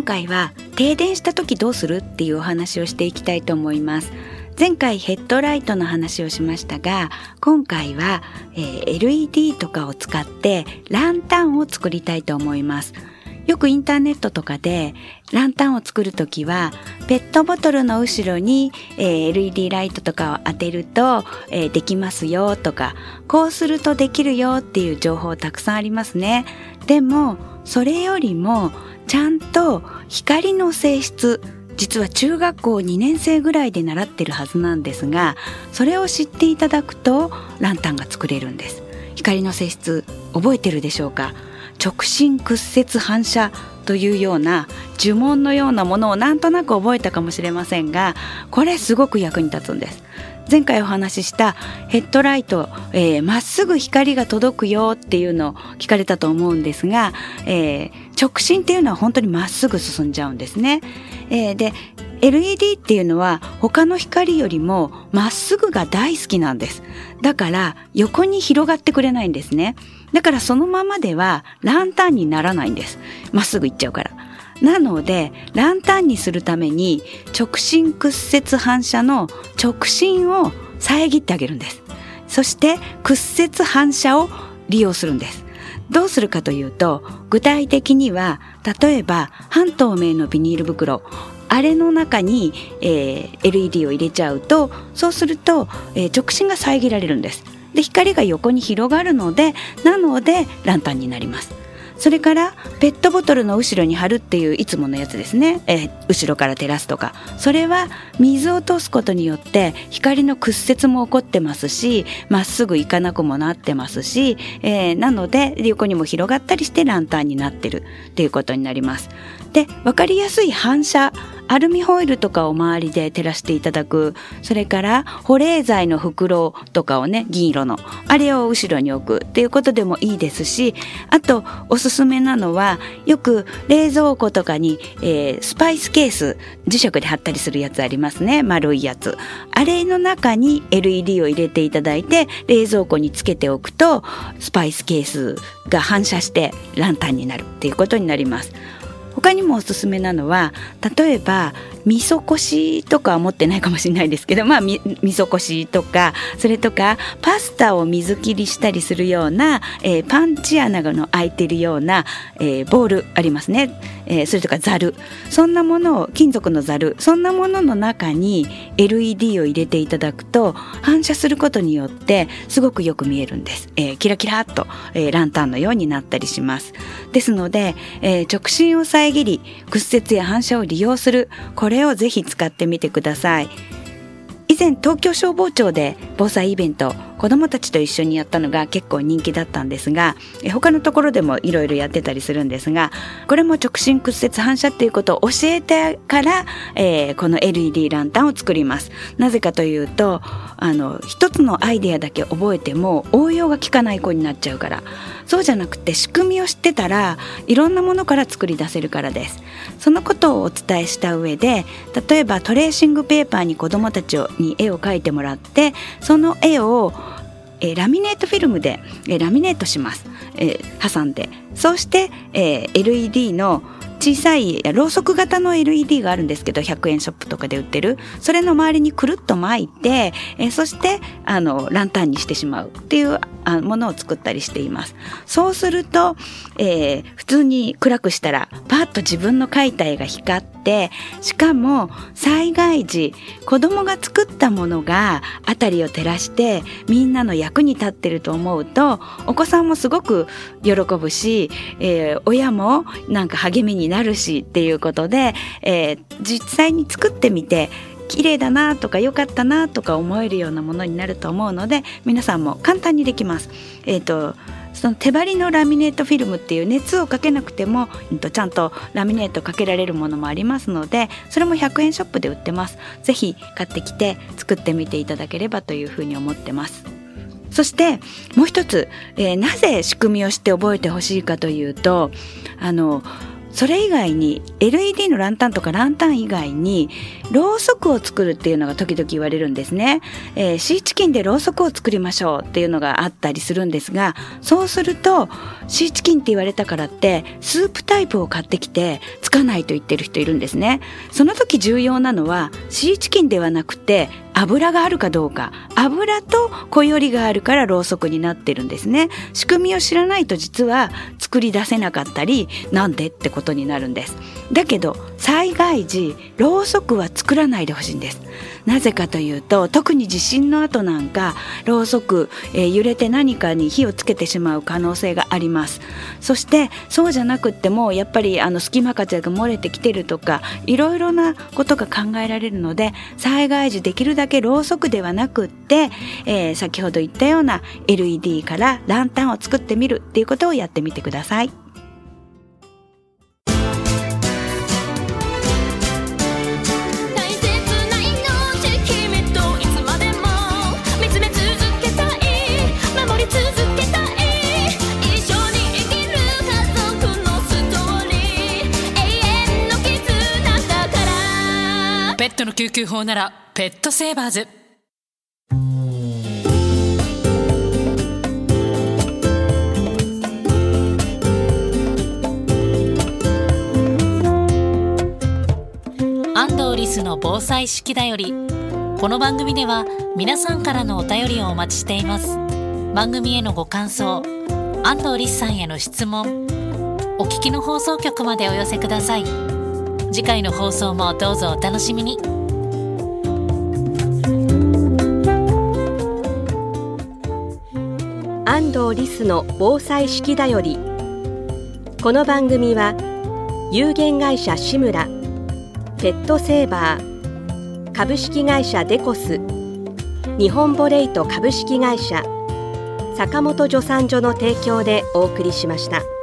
今回は停電した時どうするっていうお話をしていきたいと思います。前回ヘッドライトの話をしましたが今回は、えー、LED とかを使ってランタンを作りたいと思います。よくインターネットとかでランタンを作るときはペットボトルの後ろに、えー、LED ライトとかを当てると、えー、できますよとかこうするとできるよっていう情報たくさんありますね。でもそれよりもちゃんと光の性質実は中学校2年生ぐらいで習ってるはずなんですがそれを知っていただくとランタンが作れるんです。光の性質覚えてるでしょうか？直進屈折反射というような呪文のようなものをなんとなく覚えたかもしれませんがこれすごく役に立つんです。前回お話ししたヘッドライトま、えー、っすぐ光が届くよっていうのを聞かれたと思うんですが、えー、直進っていうのは本当にまっすぐ進んじゃうんですね。えー、で LED っていうのは他の光よりもまっすぐが大好きなんです。だから横に広がってくれないんですね。だからそのままではランタンにならないんです。まっすぐ行っちゃうから。なので、ランタンにするために直進屈折反射の直進を遮ってあげるんです。そして屈折反射を利用するんです。どうするかというと、具体的には、例えば半透明のビニール袋、あれの中に、えー、LED を入れちゃうと、そうすると、えー、直進が遮られるんです。で、光が横に広がるので、なのでランタンになります。それからペットボトルの後ろに貼るっていういつものやつですね、え、後ろから照らすとか。それは水を通すことによって光の屈折も起こってますしまっすぐ行かなくもなってますし、えー、なので横にも広がったりしてランタンになってるっていうことになります。で分かりやすい反射アルミホイルとかを周りで照らしていただく。それから保冷剤の袋とかをね銀色の。あれを後ろに置くっていうことでもいいですしあとおすすめなのはよく冷蔵庫とかに、えー、スパイスケース磁石で貼ったりするやつありますね。丸いやつ。あれの中に LED を入れていただいて冷蔵庫につけておくとスパイスケースが反射してランタンになるっていうことになります。他にもおすすめなのは例えば味噌こしとかは持ってないかもしれないですけどまあ味噌こしとかそれとかパスタを水切りしたりするような、えー、パンチ穴の開いてるような、えー、ボールありますね、えー、それとかざる。そんなものを金属のざる。そんなものの中に LED を入れていただくと反射することによってすごくよく見えるんです、えー、キラキラっと、えー、ランタンのようになったりします。ですので、えー、直進を遮り屈折や反射を利用する。これをぜひ使ってみてください。以前東京消防庁で防災イベント子どもたちと一緒にやったのが結構人気だったんですが他のところでもいろいろやってたりするんですがこれも直進屈折反射っていうことを教えてから、えー、この LED ランタンを作ります。なぜかというとあの一つのアイデアだけ覚えても応用が効かない子になっちゃうから。そうじゃなくて仕組みを知ってたらいろんなものから作り出せるからです。そのことをお伝えした上で例えばトレーシングペーパーに子どもたちに絵を描いてもらってその絵をえラミネートフィルムで、えラミネートします、え挟んで。そうして、え LED の小さいろうそく型の LED があるんですけど100円ショップとかで売ってる。それの周りにくるっと巻いてえそしてあのランタンにしてしまうっていうあものを作ったりしています。そうすると、えー、普通に暗くしたらパッと自分の描いた絵が光ってしかも災害時子供が作ったものが辺りを照らしてみんなの役に立ってると思うとお子さんもすごく喜ぶし、えー、親もなんか励みになるしっていうことで、えー、実際に作ってみて綺麗だなとか良かったなとか思えるようなものになると思うので皆さんも簡単にできます。えーと、その手張りのラミネートフィルムっていう熱をかけなくても、えー、とちゃんとラミネートかけられるものもありますのでそれも100円ショップで売ってます。ぜひ買ってきて作ってみていただければというふうに思ってます。そしてもう一つ、えー、なぜ仕組みをして覚えてほしいかというとあのそれ以外に LED のランタンとかランタン以外にろうそくを作るっていうのが時々言われるんですね、えー、シーチキンでろうそくを作りましょうっていうのがあったりするんですがそうするとシーチキンって言われたからってスープタイプを買ってきてつかないと言ってる人いるんですね。その時重要なのはシーチキンではなくて油があるかどうか。油と小よりがあるからろうそくになってるんですね。仕組みを知らないと実は作り出せなかったりなんでってことになるんです。だけど災害時ろうそくは作らないでほしいんですなぜかというと特に地震の後なんかろうそく、えー、揺れて何かに火をつけてしまう可能性がありますそしてそうじゃなくってもやっぱりあの隙間風が漏れてきてるとかいろいろなことが考えられるので災害時できるだけろうそくではなくって、えー、先ほど言ったような LED からランタンを作ってみるっていうことをやってみてください。トの救急法ならペットセーバーズ。安藤リスの防災式だよりこの番組では皆さんからのお便りをお待ちしています。番組へのご感想安藤リスさんへの質問お聞きの放送局までお寄せください。次回の放送もどうぞお楽しみに安藤リスの防災式だよりこの番組は有限会社志村ペットセーバー株式会社デコス日本ボレイト株式会社坂本助産所の提供でお送りしました。